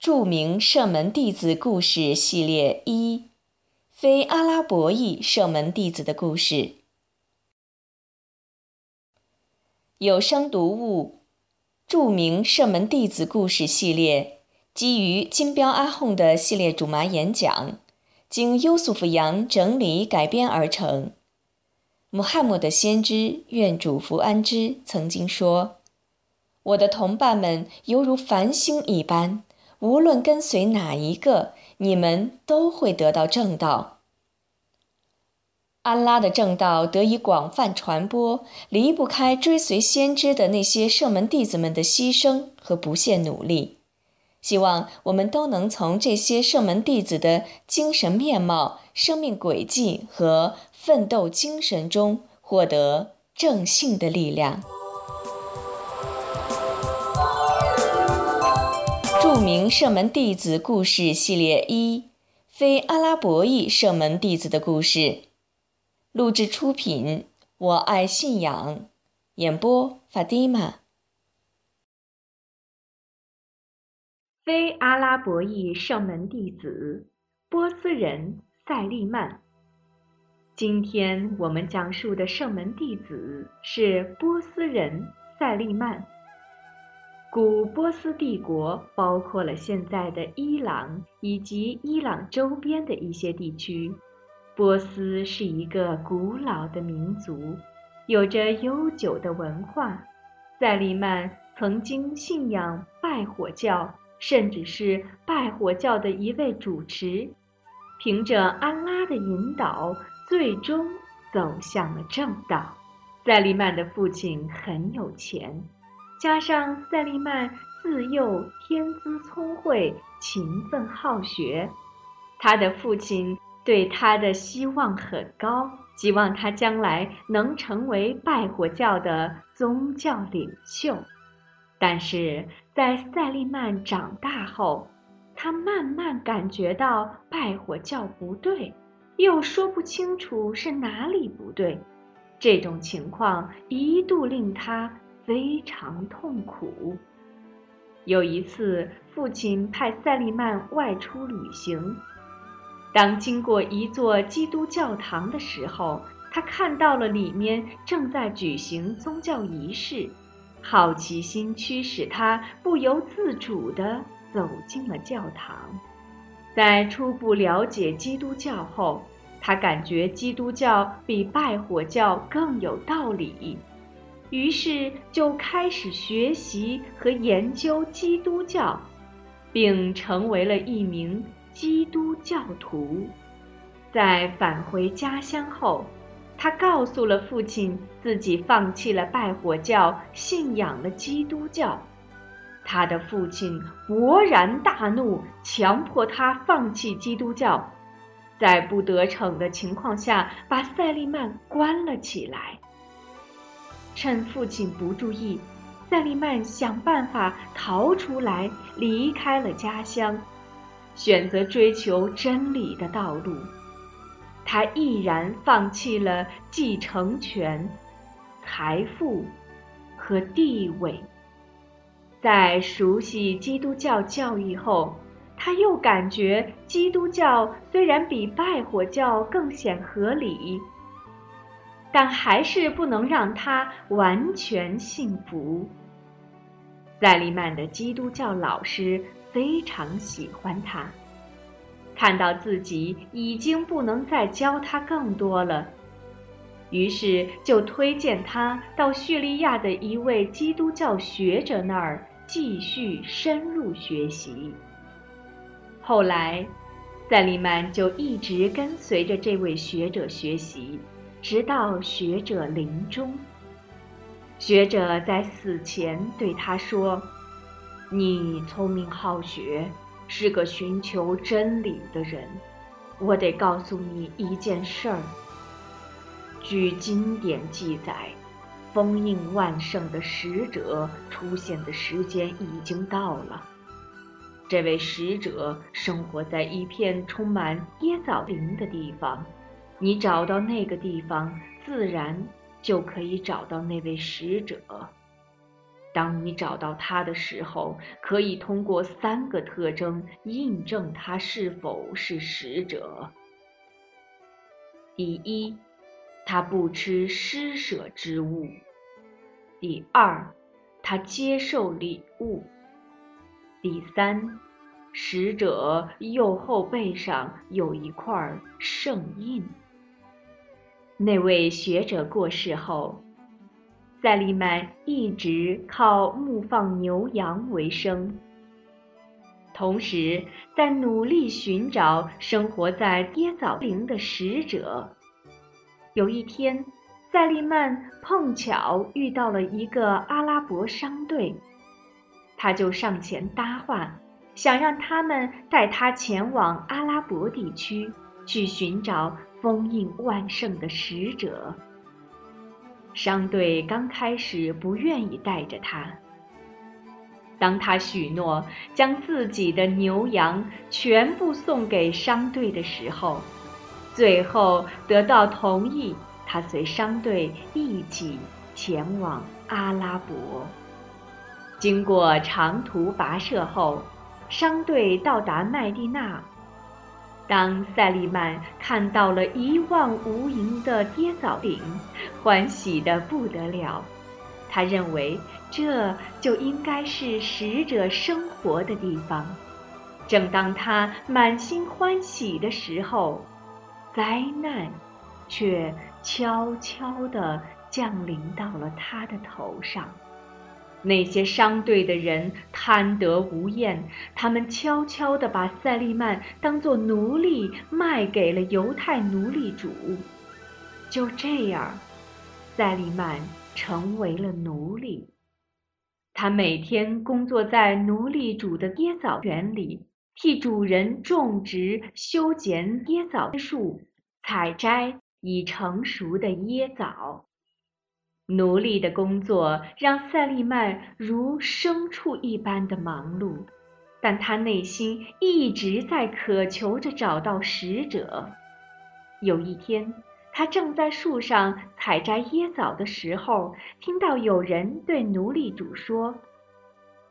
著名射门弟子故事系列一：非阿拉伯裔射门弟子的故事。有声读物：著名射门弟子故事系列，基于金标阿訇的系列主麻演讲，经优素福扬整理改编而成。穆罕默德先知愿主福安之曾经说。我的同伴们犹如繁星一般，无论跟随哪一个，你们都会得到正道。安拉的正道得以广泛传播，离不开追随先知的那些圣门弟子们的牺牲和不懈努力。希望我们都能从这些圣门弟子的精神面貌、生命轨迹和奋斗精神中获得正信的力量。著名射门弟子故事系列一：非阿拉伯裔射门弟子的故事。录制出品：我爱信仰。演播：法蒂玛。非阿拉伯裔射门弟子，波斯人塞利曼。今天我们讲述的射门弟子是波斯人塞利曼。古波斯帝国包括了现在的伊朗以及伊朗周边的一些地区。波斯是一个古老的民族，有着悠久的文化。塞利曼曾经信仰拜火教，甚至是拜火教的一位主持。凭着安拉的引导，最终走向了正道。塞利曼的父亲很有钱。加上塞利曼自幼天资聪慧、勤奋好学，他的父亲对他的希望很高，希望他将来能成为拜火教的宗教领袖。但是在塞利曼长大后，他慢慢感觉到拜火教不对，又说不清楚是哪里不对。这种情况一度令他。非常痛苦。有一次，父亲派塞利曼外出旅行。当经过一座基督教堂的时候，他看到了里面正在举行宗教仪式。好奇心驱使他不由自主地走进了教堂。在初步了解基督教后，他感觉基督教比拜火教更有道理。于是就开始学习和研究基督教，并成为了一名基督教徒。在返回家乡后，他告诉了父亲自己放弃了拜火教，信仰了基督教。他的父亲勃然大怒，强迫他放弃基督教，在不得逞的情况下，把塞利曼关了起来。趁父亲不注意，塞利曼想办法逃出来，离开了家乡，选择追求真理的道路。他毅然放弃了继承权、财富和地位。在熟悉基督教教义后，他又感觉基督教虽然比拜火教更显合理。但还是不能让他完全信服。塞利曼的基督教老师非常喜欢他，看到自己已经不能再教他更多了，于是就推荐他到叙利亚的一位基督教学者那儿继续深入学习。后来，塞利曼就一直跟随着这位学者学习。直到学者临终，学者在死前对他说：“你聪明好学，是个寻求真理的人。我得告诉你一件事儿。据经典记载，封印万圣的使者出现的时间已经到了。这位使者生活在一片充满椰枣林的地方。”你找到那个地方，自然就可以找到那位使者。当你找到他的时候，可以通过三个特征印证他是否是使者。第一，他不吃施舍之物；第二，他接受礼物；第三，使者右后背上有一块圣印。那位学者过世后。塞利曼一直靠牧放牛羊为生，同时在努力寻找生活在跌枣林的使者。有一天，塞利曼碰巧遇到了一个阿拉伯商队，他就上前搭话，想让他们带他前往阿拉伯地区，去寻找封印万圣的使者。商队刚开始不愿意带着他。当他许诺将自己的牛羊全部送给商队的时候，最后得到同意，他随商队一起前往阿拉伯。经过长途跋涉后，商队到达麦地那。当塞利曼看到了一望无垠的跌枣岭，欢喜得不得了。他认为这就应该是使者生活的地方。正当他满心欢喜的时候，灾难却悄悄地降临到了他的头上。那些商队的人贪得无厌，他们悄悄地把赛利曼当作奴隶卖给了犹太奴隶主。就这样，赛利曼成为了奴隶。他每天工作在奴隶主的椰枣园里，替主人种植、修剪椰枣树，采摘已成熟的椰枣。奴隶的工作让赛利曼如牲畜一般的忙碌，但他内心一直在渴求着找到使者。有一天，他正在树上采摘椰枣的时候，听到有人对奴隶主说：“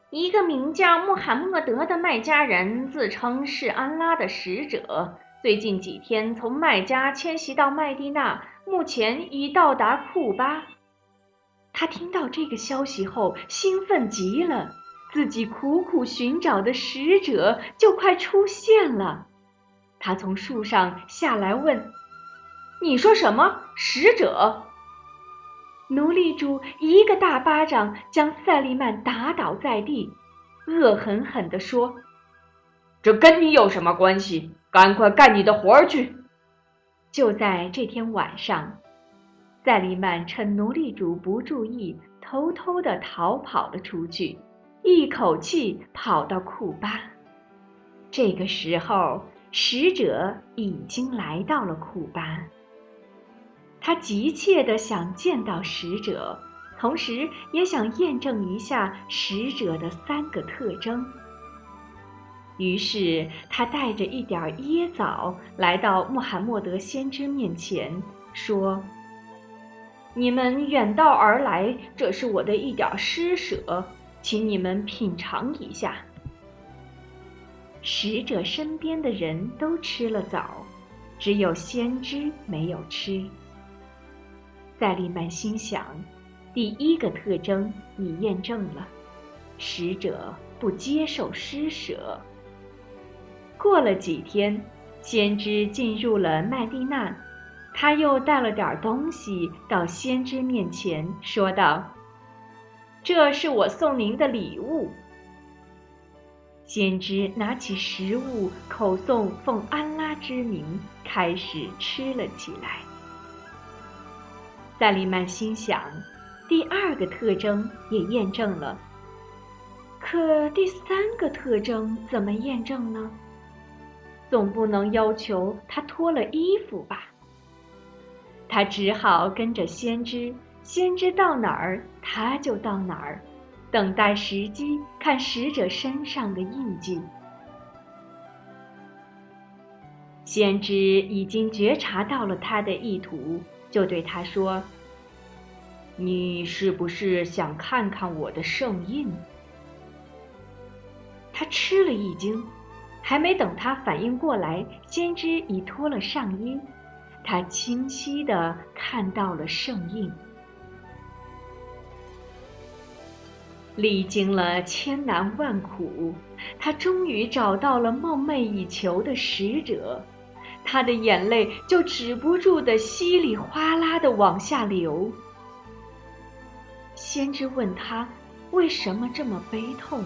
一个名叫穆罕默德的麦加人自称是安拉的使者，最近几天从麦加迁徙到麦地那，目前已到达库巴。”他听到这个消息后，兴奋极了。自己苦苦寻找的使者就快出现了。他从树上下来问：“你说什么？使者？”奴隶主一个大巴掌将赛利曼打倒在地，恶狠狠地说：“这跟你有什么关系？赶快干你的活儿去！”就在这天晚上。塞利曼趁奴隶主不注意，偷偷地逃跑了出去，一口气跑到库巴。这个时候，使者已经来到了库巴。他急切地想见到使者，同时也想验证一下使者的三个特征。于是，他带着一点椰枣来到穆罕默德先知面前，说。你们远道而来，这是我的一点施舍，请你们品尝一下。使者身边的人都吃了枣，只有先知没有吃。赛利曼心想，第一个特征已验证了，使者不接受施舍。过了几天，先知进入了麦地那。他又带了点东西到先知面前，说道：“这是我送您的礼物。”先知拿起食物，口诵奉安拉之名，开始吃了起来。塞利曼心想，第二个特征也验证了，可第三个特征怎么验证呢？总不能要求他脱了衣服吧？他只好跟着先知，先知到哪儿他就到哪儿，等待时机看使者身上的印记。先知已经觉察到了他的意图，就对他说：“你是不是想看看我的圣印？”他吃了一惊，还没等他反应过来，先知已脱了上衣，他清晰的看到了圣印。历经了千难万苦，他终于找到了梦寐以求的使者，他的眼泪就止不住的稀里哗啦的往下流。先知问他为什么这么悲痛。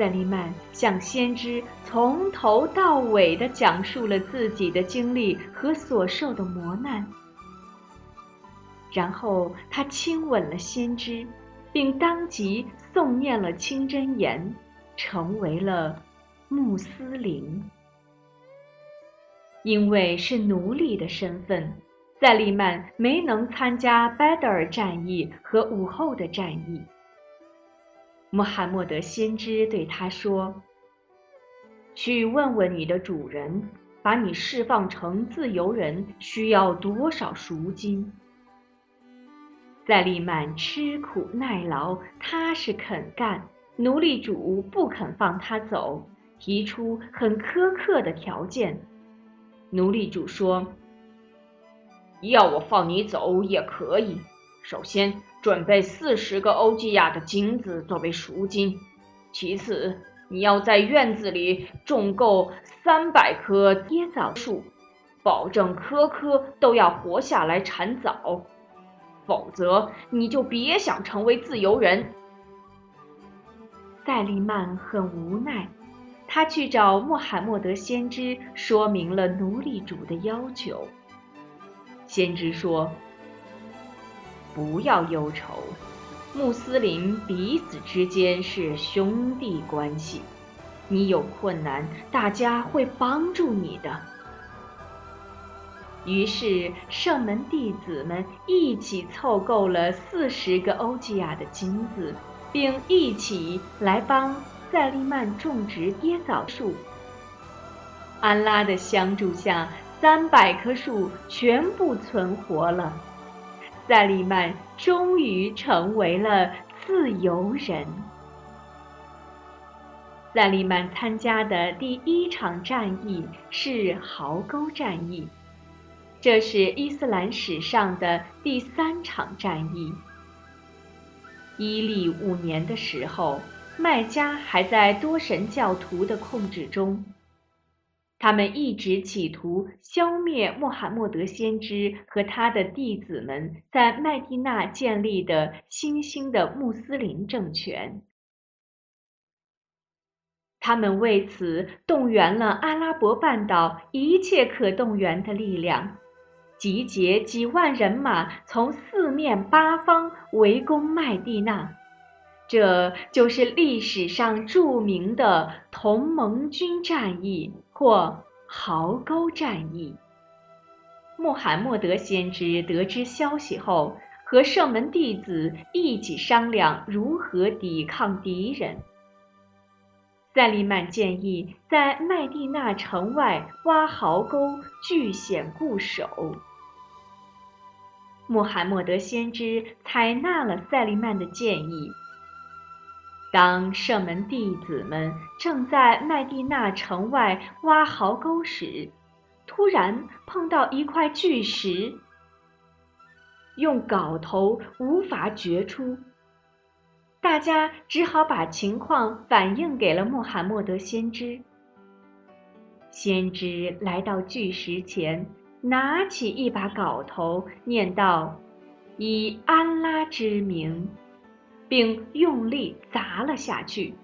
赛利曼向先知从头到尾的讲述了自己的经历和所受的磨难，然后他亲吻了先知，并当即诵念了清真言，成为了穆斯林。因为是奴隶的身份，赛利曼没能参加拜德尔战役和武后的战役。穆罕默德先知对他说：“去问问你的主人，把你释放成自由人需要多少赎金。”赛利曼吃苦耐劳，踏实肯干，奴隶主不肯放他走，提出很苛刻的条件。奴隶主说：“要我放你走也可以，首先。”准备四十个欧吉亚的金子作为赎金，其次你要在院子里种够三百棵椰枣树，保证棵棵都要活下来产枣，否则你就别想成为自由人。赛利曼很无奈，他去找穆罕默德先知，说明了奴隶主的要求。先知说。不要忧愁，穆斯林彼此之间是兄弟关系。你有困难，大家会帮助你的。于是，圣门弟子们一起凑够了四十个欧吉亚的金子，并一起来帮赛利曼种植椰枣树。安拉的相助下，三百棵树全部存活了。赛利曼终于成为了自由人。赛利曼参加的第一场战役是壕沟战役，这是伊斯兰史上的第三场战役。伊利五年的时候，麦加还在多神教徒的控制中。他们一直企图消灭穆罕默德先知和他的弟子们在麦地那建立的新兴的穆斯林政权。他们为此动员了阿拉伯半岛一切可动员的力量，集结几万人马，从四面八方围攻麦地那。这就是历史上著名的同盟军战役。或壕沟战役。穆罕默德先知得知消息后，和圣门弟子一起商量如何抵抗敌人。赛利曼建议在麦地那城外挖壕沟，据险固守。穆罕默德先知采纳了赛利曼的建议。当圣门弟子们正在麦地那城外挖壕沟时，突然碰到一块巨石，用镐头无法掘出。大家只好把情况反映给了穆罕默德先知。先知来到巨石前，拿起一把镐头，念道：“以安拉之名。”并用力砸了下去。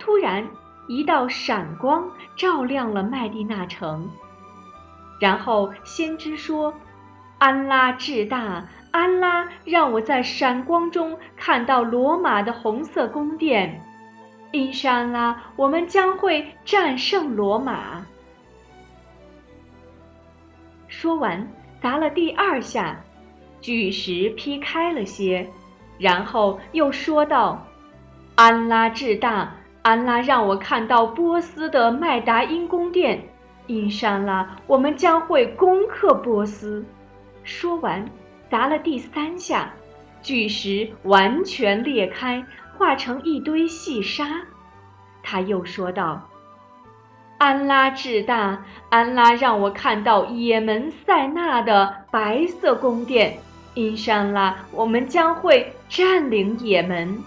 突然，一道闪光照亮了麦地那城。然后先知说：“安拉至大，安拉让我在闪光中看到罗马的红色宫殿。因山拉，我们将会战胜罗马。”说完，砸了第二下，巨石劈开了些。然后又说道：“安拉至大，安拉让我看到波斯的麦达因宫殿。因山拉，我们将会攻克波斯。”说完，砸了第三下，巨石完全裂开，化成一堆细沙。他又说道：“安拉至大，安拉让我看到也门塞纳的白色宫殿。因山拉，我们将会占领也门。”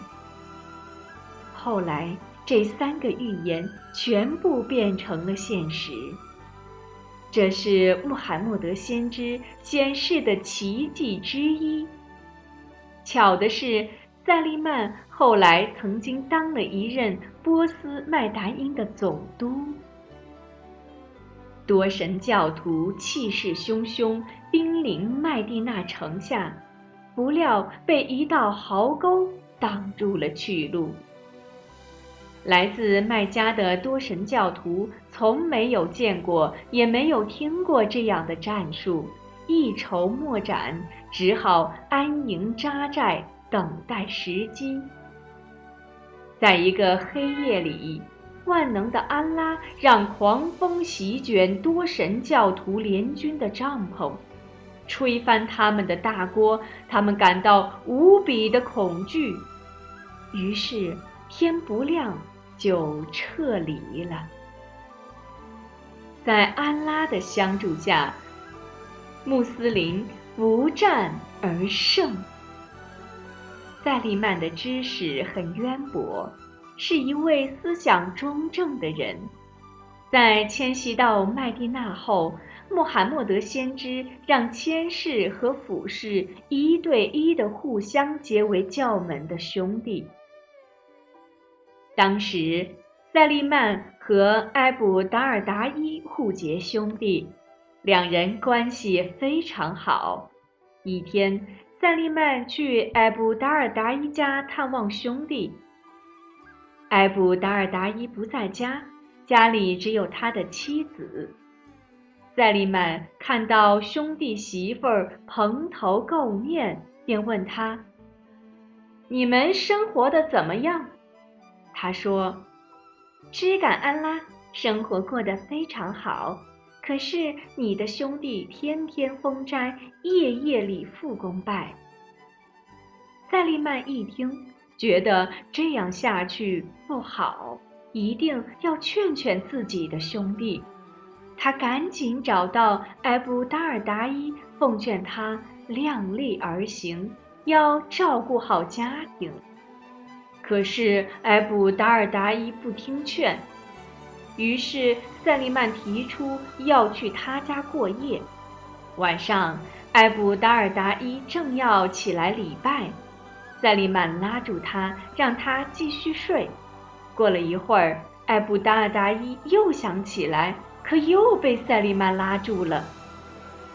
后来，这三个预言全部变成了现实。这是穆罕默德先知显示的奇迹之一。巧的是，塞利曼后来曾经当了一任波斯麦达因的总督。多神教徒气势汹汹，兵临麦地那城下，不料被一道壕沟挡住了去路。来自麦加的多神教徒从没有见过，也没有听过这样的战术，一筹莫展，只好安营扎寨，等待时机。在一个黑夜里，万能的安拉让狂风席卷多神教徒联军的帐篷，吹翻他们的大锅，他们感到无比的恐惧，于是天不亮。就撤离了。在安拉的相助下，穆斯林不战而胜。塞利曼的知识很渊博，是一位思想中正的人。在迁徙到麦地那后，穆罕默德先知让谦氏和俯视一对一的互相结为教门的兄弟。当时，塞利曼和埃卜达尔达伊互结兄弟，两人关系非常好。一天，塞利曼去埃卜达尔达伊家探望兄弟，埃布达尔达伊不在家，家里只有他的妻子。塞利曼看到兄弟媳妇儿蓬头垢面，便问他：“你们生活的怎么样？”他说：“知感安拉，生活过得非常好。可是你的兄弟天天封斋，夜夜礼复公拜。”塞利曼一听，觉得这样下去不好，一定要劝劝自己的兄弟。他赶紧找到埃布达尔达伊，奉劝他量力而行，要照顾好家庭。可是埃布达尔达伊不听劝，于是塞利曼提出要去他家过夜。晚上，埃布达尔达伊正要起来礼拜，塞利曼拉住他，让他继续睡。过了一会儿，埃布达尔达伊又想起来，可又被塞利曼拉住了。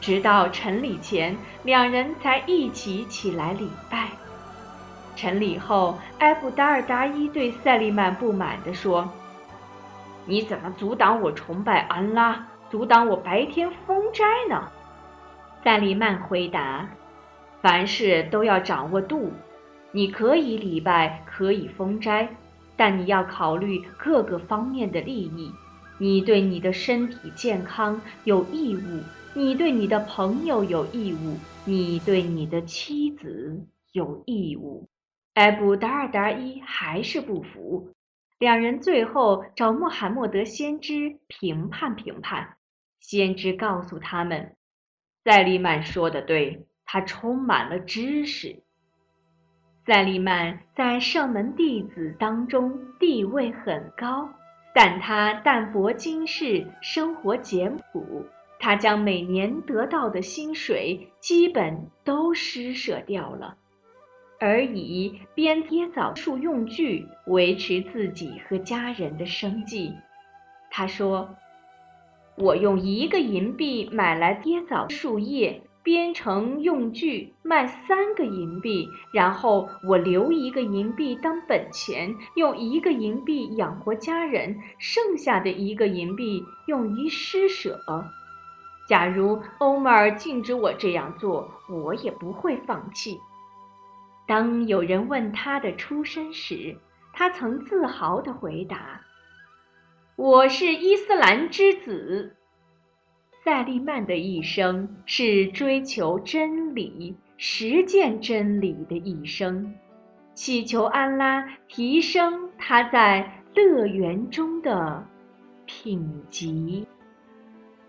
直到晨礼前，两人才一起起来礼拜。晨礼后，埃布达尔达伊对塞利曼不满地说：“你怎么阻挡我崇拜安拉，阻挡我白天封斋呢？”塞利曼回答：“凡事都要掌握度，你可以礼拜，可以封斋，但你要考虑各个方面的利益。你对你的身体健康有义务，你对你的朋友有义务，你对你的妻子有义务。”埃布达尔达伊还是不服，两人最后找穆罕默德先知评判评判。先知告诉他们，塞利曼说的对，他充满了知识。塞利曼在圣门弟子当中地位很高，但他淡泊经世，生活简朴。他将每年得到的薪水基本都施舍掉了。而以编椰枣树用具维持自己和家人的生计。他说：“我用一个银币买来椰枣树叶，编成用具卖三个银币，然后我留一个银币当本钱，用一个银币养活家人，剩下的一个银币用于施舍。假如欧麦尔禁止我这样做，我也不会放弃。”当有人问他的出身时，他曾自豪地回答：“我是伊斯兰之子。”塞利曼的一生是追求真理，实践真理的一生，祈求安拉提升他在乐园中的品级。